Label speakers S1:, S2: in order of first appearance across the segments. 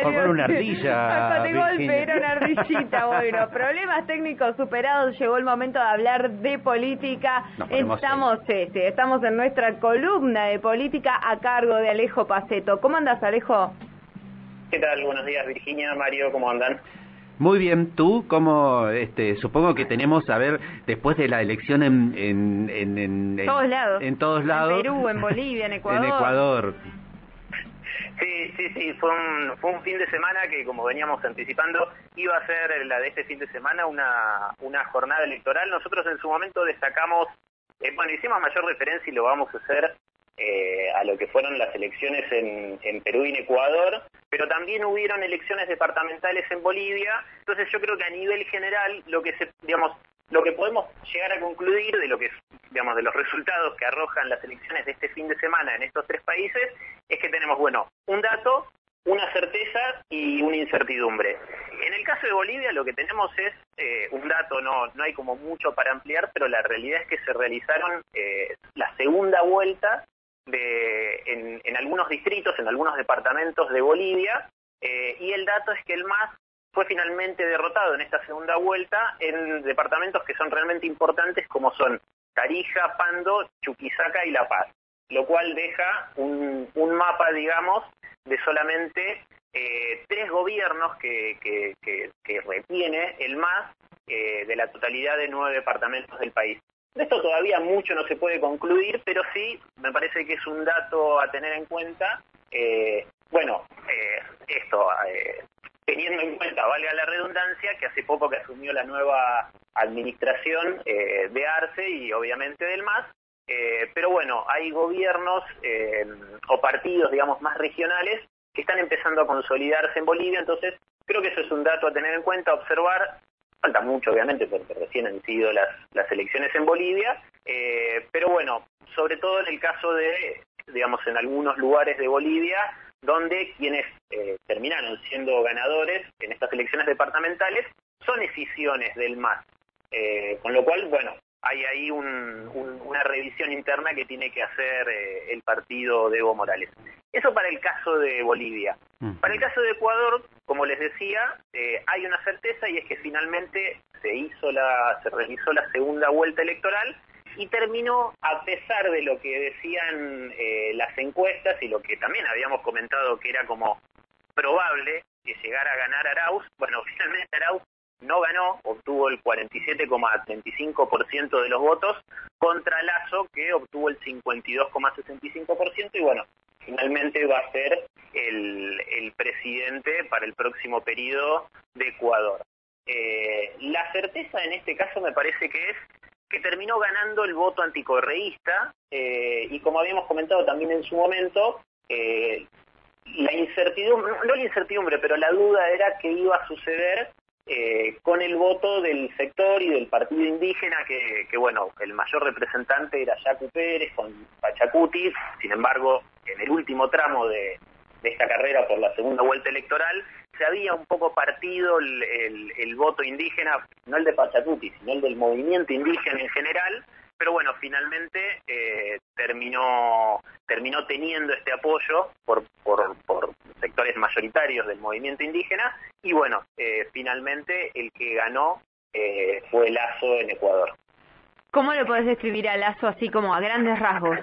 S1: transformó en una ardilla.
S2: de golpe era una ardillita. Bueno, problemas técnicos superados. Llegó el momento de hablar de política. Estamos, este, estamos en nuestra columna de política a cargo de Alejo Paceto. ¿Cómo andas, Alejo?
S3: ¿Qué tal? Buenos días, Virginia, Mario, ¿cómo andan?
S1: Muy bien, tú, como, este, supongo que tenemos, a ver, después de la elección en... En,
S2: en, todos lados.
S1: En todos lados.
S2: En Perú, en Bolivia, en Ecuador.
S1: en Ecuador.
S3: Sí, sí, sí, fue un, fue un fin de semana que, como veníamos anticipando, iba a ser la de este fin de semana una, una jornada electoral. Nosotros en su momento destacamos, eh, bueno, hicimos mayor referencia y lo vamos a hacer eh, a lo que fueron las elecciones en, en, Perú y en Ecuador, pero también hubieron elecciones departamentales en Bolivia. Entonces yo creo que a nivel general lo que se, digamos, lo que podemos llegar a concluir de lo que digamos de los resultados que arrojan las elecciones de este fin de semana en estos tres países es que tenemos bueno un dato una certeza y una incertidumbre. En el caso de Bolivia lo que tenemos es eh, un dato, no, no hay como mucho para ampliar, pero la realidad es que se realizaron eh, la segunda vuelta en, algunos distritos, en algunos departamentos de Bolivia, eh, y el dato es que el MAS fue finalmente derrotado en esta segunda vuelta en departamentos que son realmente importantes como son Tarija, Pando, Chuquisaca y La Paz, lo cual deja un, mapa, digamos, de solamente eh, tres gobiernos que, que, retiene el MAS eh, de la totalidad de nueve departamentos del país. De esto todavía mucho no se puede concluir, pero sí me parece que es un dato a tener en cuenta. Eh, bueno, eh, esto, eh, teniendo en cuenta, valga la redundancia, que hace poco que asumió la nueva administración de Arce y obviamente del MAS, pero bueno, hay gobiernos o partidos, digamos, más regionales que están empezando a consolidarse en Bolivia, entonces creo que eso es un dato a tener en cuenta, observar. Falta mucho, obviamente, porque recién han sido las, las elecciones en Bolivia, eh, pero bueno, sobre todo en el caso de, digamos, en algunos lugares de Bolivia, donde quienes eh, terminaron siendo ganadores en estas elecciones departamentales son escisiones del MAS. Eh, con lo cual, bueno, hay ahí una revisión interna que tiene que hacer el partido de Evo Morales. Eso para el caso de Bolivia. Para el caso de Ecuador, como les decía, eh, hay una certeza y es que finalmente se hizo la, se realizó la segunda vuelta electoral y terminó, a pesar de lo que decían eh, las encuestas y lo que también habíamos comentado que era como probable que llegara a ganar Arauz, bueno, finalmente Arauz no ganó, obtuvo el 47,35% de los votos, contra Lazo, que obtuvo el 52,65%, y bueno, finalmente va a ser el, presidente para el próximo periodo de Ecuador. Eh, la certeza en este caso me parece que es que terminó ganando el voto anticorreísta eh, y como habíamos comentado también en su momento, eh, la incertidumbre, no la incertidumbre, pero la duda era qué iba a suceder eh, con el voto del sector y del partido indígena, que, que, bueno, el mayor representante era Yacu Pérez con Pachacuti, sin embargo, en el último tramo de, esta carrera por la segunda vuelta electoral, se había un poco partido el, el voto indígena, no el de Pachacuti, sino el del movimiento indígena en general, pero bueno, finalmente eh, terminó, terminó teniendo este apoyo por, por, sectores mayoritarios del movimiento indígena y bueno, eh, finalmente el que ganó eh, fue Lazo en Ecuador.
S2: ¿Cómo le podés describir a Lazo así como a grandes rasgos?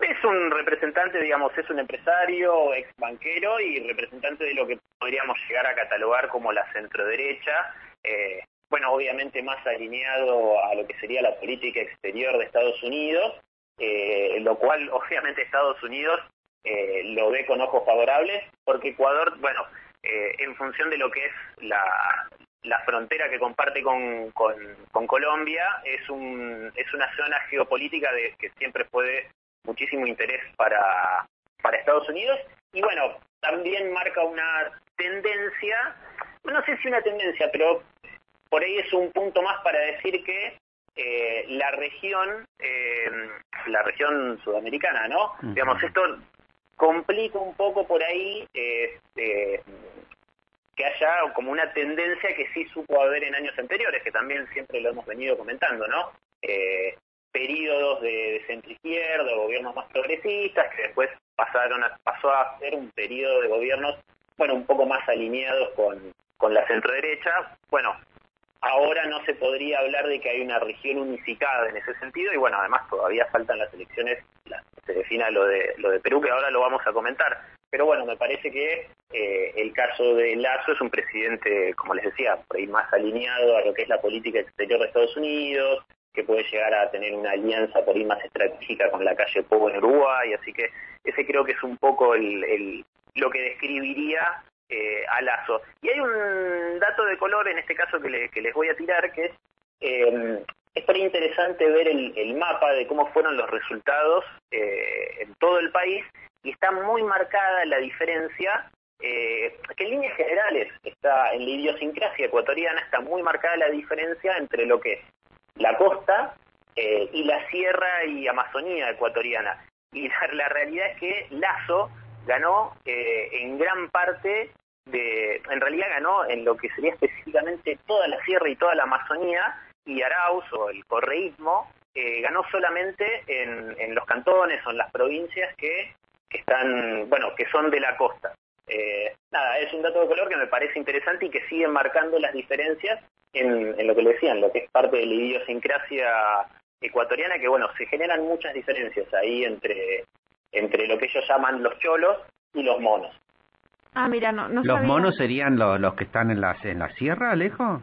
S3: Es un representante, digamos, es un empresario, ex banquero y representante de lo que podríamos llegar a catalogar como la centroderecha. Eh, bueno, obviamente más alineado a lo que sería la política exterior de Estados Unidos, eh, lo cual obviamente Estados Unidos eh, lo ve con ojos favorables, porque Ecuador, bueno, eh, en función de lo que es la, frontera que comparte con, con, Colombia, es, un, es una zona geopolítica de, que siempre fue de muchísimo interés para, para Estados Unidos, y bueno, también marca una tendencia, no sé si una tendencia, pero por ahí es un punto más para decir que eh, la región, eh, la región sudamericana, ¿no? Digamos, esto complica un poco por ahí este, que haya como una tendencia que sí supo haber en años anteriores, que también siempre lo hemos venido comentando, ¿no? Eh, periodos de, de centro-izquierda, gobiernos más progresistas, que después pasaron a, pasó a ser un periodo de gobiernos bueno, un poco más alineados con, con la centroderecha. Bueno, ahora no se podría hablar de que hay una región unificada en ese sentido y bueno, además todavía faltan las elecciones, se defina lo de, lo de Perú, que ahora lo vamos a comentar. Pero bueno, me parece que eh, el caso de Lazo es un presidente, como les decía, por ahí más alineado a lo que es la política exterior de Estados Unidos, que puede llegar a tener una alianza por ahí más estratégica con la calle Pogo en Uruguay, así que ese creo que es un poco el, lo que describiría eh, a Lazo. Y hay un dato de color en este caso que, les voy a tirar, que es, eh, es muy interesante ver el, mapa de cómo fueron los resultados eh, en todo el país y está muy marcada la diferencia eh, que en líneas generales está en la idiosincrasia ecuatoriana está muy marcada la diferencia entre lo que es la costa eh, y la sierra y Amazonía ecuatoriana. Y la, realidad es que Lazo ganó eh, en gran parte de, en realidad ganó en lo que sería específicamente toda la sierra y toda la Amazonía, y Arauz o el correísmo eh, ganó solamente en, en, los cantones o en las provincias que, que, están, bueno, que son de la costa. Eh, nada, es un dato de color que me parece interesante y que sigue marcando las diferencias en, lo que le decían, lo que es parte de la idiosincrasia ecuatoriana, que bueno, se generan muchas diferencias ahí entre, entre lo que ellos llaman los cholos y los monos.
S2: Ah, mira, no, no
S1: ¿Los monos serían los que están en la, en la sierra, Alejo?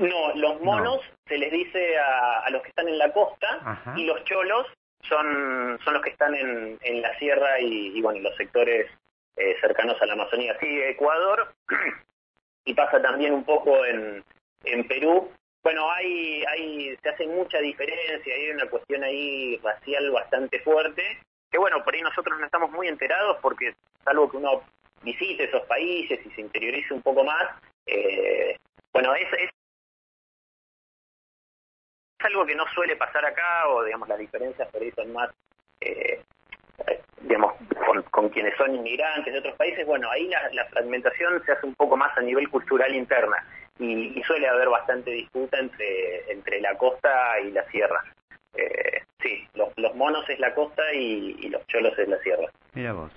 S3: No, los monos se les dice a, los que están en la costa y los cholos son, son los que están en, en la sierra y, y bueno, los sectores eh, cercanos a la Amazonía. Sí, Ecuador, y pasa también un poco en, en Perú. Bueno, hay, hay, se hace mucha diferencia, hay una cuestión ahí racial bastante fuerte, que bueno, por ahí nosotros no estamos muy enterados porque salvo que uno visite esos países y se interiorice un poco más, eh, bueno, es, algo que no suele pasar acá, o digamos las diferencias por ahí son más eh, digamos, con, quienes son inmigrantes de otros países, bueno, ahí la, fragmentación se hace un poco más a nivel cultural interna y, suele haber bastante disputa entre, entre la costa y la sierra. Eh, sí, los, los, monos es la costa y, los cholos es la sierra.
S1: Mira vos.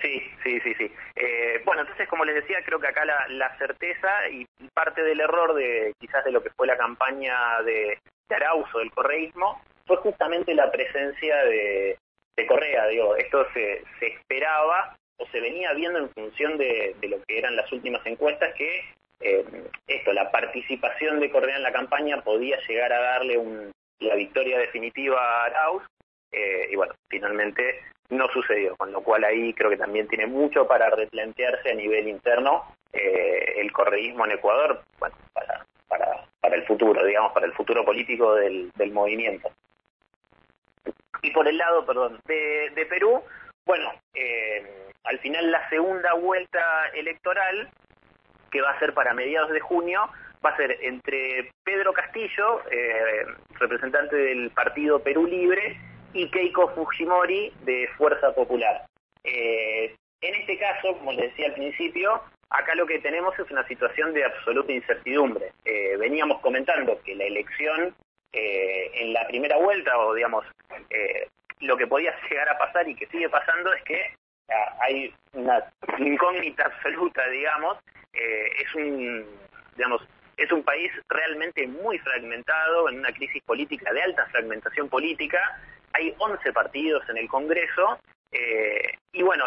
S3: Sí, sí, sí, sí. Eh, bueno, entonces, como les decía, creo que acá la, la certeza y, parte del error de quizás de lo que fue la campaña de, de Arauz o del correísmo fue justamente la presencia de, de Correa, digo, esto se, se esperaba o se venía viendo en función de, lo que eran las últimas encuestas que eh, esto, la participación de Correa en la campaña podía llegar a darle un, la victoria definitiva a Arauz eh, y bueno, finalmente no sucedió, con lo cual ahí creo que también tiene mucho para replantearse a nivel interno eh, el correísmo en Ecuador, bueno, para, para, para el futuro, digamos, para el futuro político del, del movimiento. Y por el lado, perdón, de, Perú, bueno, eh, al final la segunda vuelta electoral, que va a ser para mediados de junio, va a ser entre Pedro Castillo, eh, representante del partido Perú Libre, y Keiko Fujimori de Fuerza Popular. Eh, en este caso, como les decía al principio, acá lo que tenemos es una situación de absoluta incertidumbre. veníamos comentando que la elección eh, en la primera vuelta, o digamos, eh, lo que podía llegar a pasar y que sigue pasando es que ah, hay una incógnita absoluta, digamos, eh, es un, digamos, es un país realmente muy fragmentado, en una crisis política de alta fragmentación política, hay 11 partidos en el Congreso, y bueno,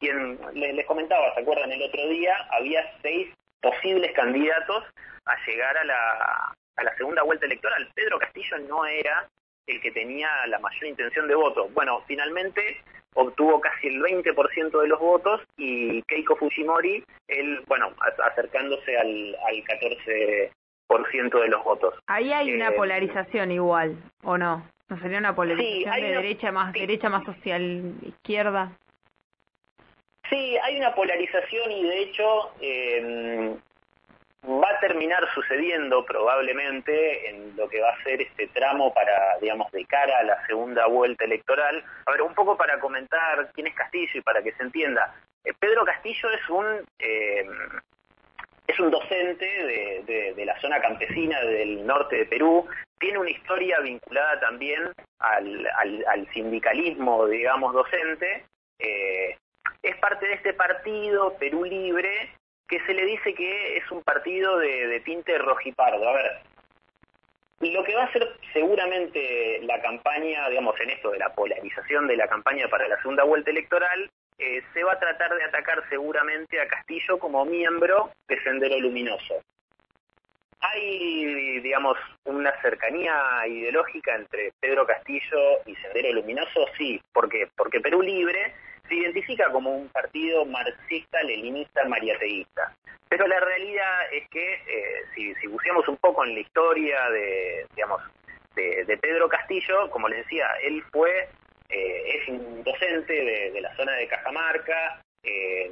S3: quien les comentaba, ¿se acuerdan el otro día? Había seis posibles candidatos a llegar a la segunda vuelta electoral. Pedro Castillo no era el que tenía la mayor intención de voto. Bueno, finalmente obtuvo casi el 20% de los votos y Keiko Fujimori, él, bueno, acercándose al, al 14% de los votos.
S2: Ahí hay una eh, polarización igual, ¿o no? ¿No sería una polarización de derecha más derecha más social izquierda?
S3: Sí, hay una polarización y de hecho eh, va a terminar sucediendo probablemente en lo que va a ser este tramo para, digamos, de cara a la segunda vuelta electoral. A ver, un poco para comentar quién es Castillo y para que se entienda. Eh, Pedro Castillo es un eh, es un docente de, la zona campesina del norte de Perú, tiene una historia vinculada también al, al, sindicalismo, digamos, docente, eh, es parte de este partido, Perú Libre, que se le dice que es un partido de, de tinte rojipardo. A ver, lo que va a ser seguramente la campaña, digamos, en esto de la polarización de la campaña para la segunda vuelta electoral, eh, se va a tratar de atacar seguramente a Castillo como miembro de Sendero Luminoso. Hay, digamos, una cercanía ideológica entre Pedro Castillo y Sendero Luminoso, sí, ¿por qué? Porque Perú Libre se identifica como un partido marxista, leninista, mariateísta. Pero la realidad es que eh, si, si un poco en la historia de, digamos, de, Pedro Castillo, como les decía, él fue, eh, es un docente de, la zona de Cajamarca, eh,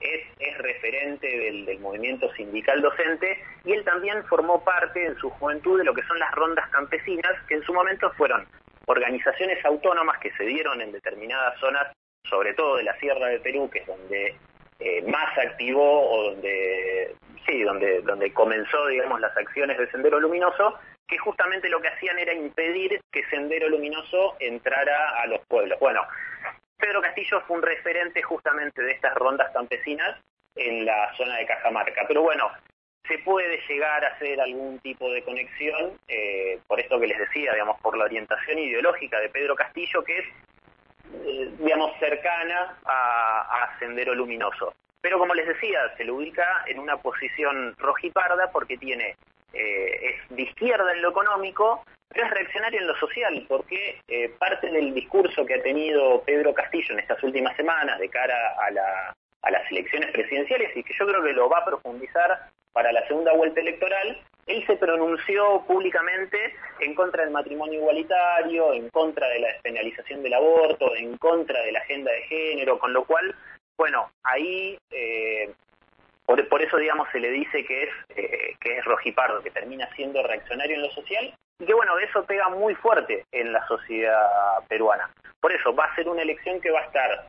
S3: es, referente del, movimiento sindical docente y él también formó parte en su juventud de lo que son las rondas campesinas, que en su momento fueron organizaciones autónomas que se dieron en determinadas zonas sobre todo de la Sierra de Perú, que es donde eh, más activó o donde sí, donde donde comenzó, digamos, las acciones de Sendero Luminoso, que justamente lo que hacían era impedir que Sendero Luminoso entrara a los pueblos. Bueno, Pedro Castillo fue un referente justamente de estas rondas campesinas en la zona de Cajamarca. Pero bueno, se puede llegar a hacer algún tipo de conexión, eh, por esto que les decía, digamos, por la orientación ideológica de Pedro Castillo, que es eh, digamos, cercana a, Sendero Luminoso. Pero como les decía, se lo ubica en una posición rojiparda porque tiene eh, es de izquierda en lo económico, pero es reaccionario en lo social, porque eh, parte del discurso que ha tenido Pedro Castillo en estas últimas semanas de cara a, la, a las elecciones presidenciales y que yo creo que lo va a profundizar para la segunda vuelta electoral, él se pronunció públicamente en contra del matrimonio igualitario, en contra de la despenalización del aborto, en contra de la agenda de género, con lo cual, bueno, ahí eh, por, eso, digamos, se le dice que es eh, que es rojipardo, que termina siendo reaccionario en lo social y que, bueno, eso pega muy fuerte en la sociedad peruana. Por eso va a ser una elección que va a estar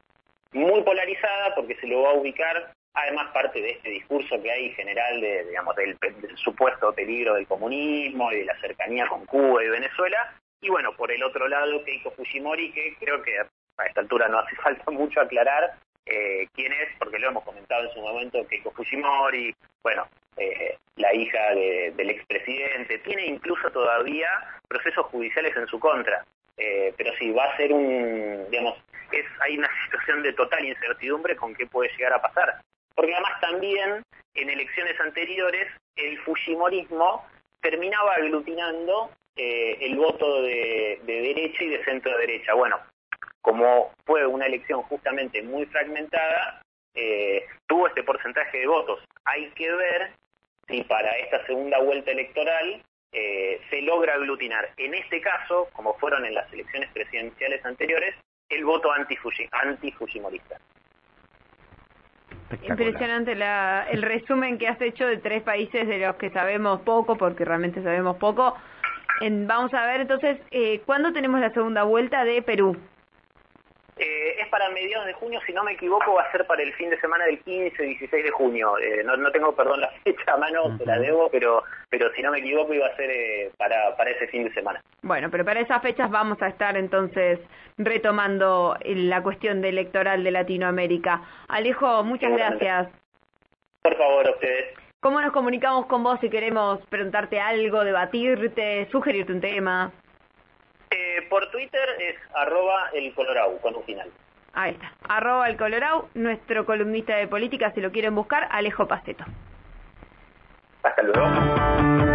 S3: muy polarizada porque se lo va a ubicar además parte de este discurso que hay general de, digamos, del, supuesto peligro del comunismo y de la cercanía con Cuba y Venezuela, y bueno, por el otro lado Keiko Fujimori, que creo que a esta altura no hace falta mucho aclarar eh, quién es, porque lo hemos comentado en su momento, Keiko Fujimori, bueno, eh, la hija del expresidente, tiene incluso todavía procesos judiciales en su contra, eh, pero sí, va a ser un, digamos, es, hay una situación de total incertidumbre con qué puede llegar a pasar porque además también en elecciones anteriores el Fujimorismo terminaba aglutinando eh, el voto de, derecha y de centro derecha. Bueno, como fue una elección justamente muy fragmentada, eh, tuvo este porcentaje de votos. Hay que ver si para esta segunda vuelta electoral eh, se logra aglutinar, en este caso, como fueron en las elecciones presidenciales anteriores, el voto anti-fujimorista.
S2: Impresionante la, el resumen que has hecho de tres países de los que sabemos poco, porque realmente sabemos poco. vamos a ver entonces, eh, ¿cuándo tenemos la segunda vuelta de Perú?
S3: Eh, es para mediados de junio, si no me equivoco, va a ser para el fin de semana del 15, 16 de junio. Eh, no, no tengo, perdón, la fecha a mano, se la debo, pero, pero si no me equivoco iba a ser eh, para, para ese fin de semana.
S2: Bueno, pero para esas fechas vamos a estar entonces retomando la cuestión de electoral de Latinoamérica. Alejo, muchas gracias.
S3: Por favor, a ustedes.
S2: ¿Cómo nos comunicamos con vos si queremos preguntarte algo, debatirte, sugerirte un tema?
S3: Eh, por Twitter es arroba el Colorau, con un final.
S2: Ahí está, arroba el Colorau, nuestro columnista de política, si lo quieren buscar, Alejo Paceto.
S3: Hasta luego.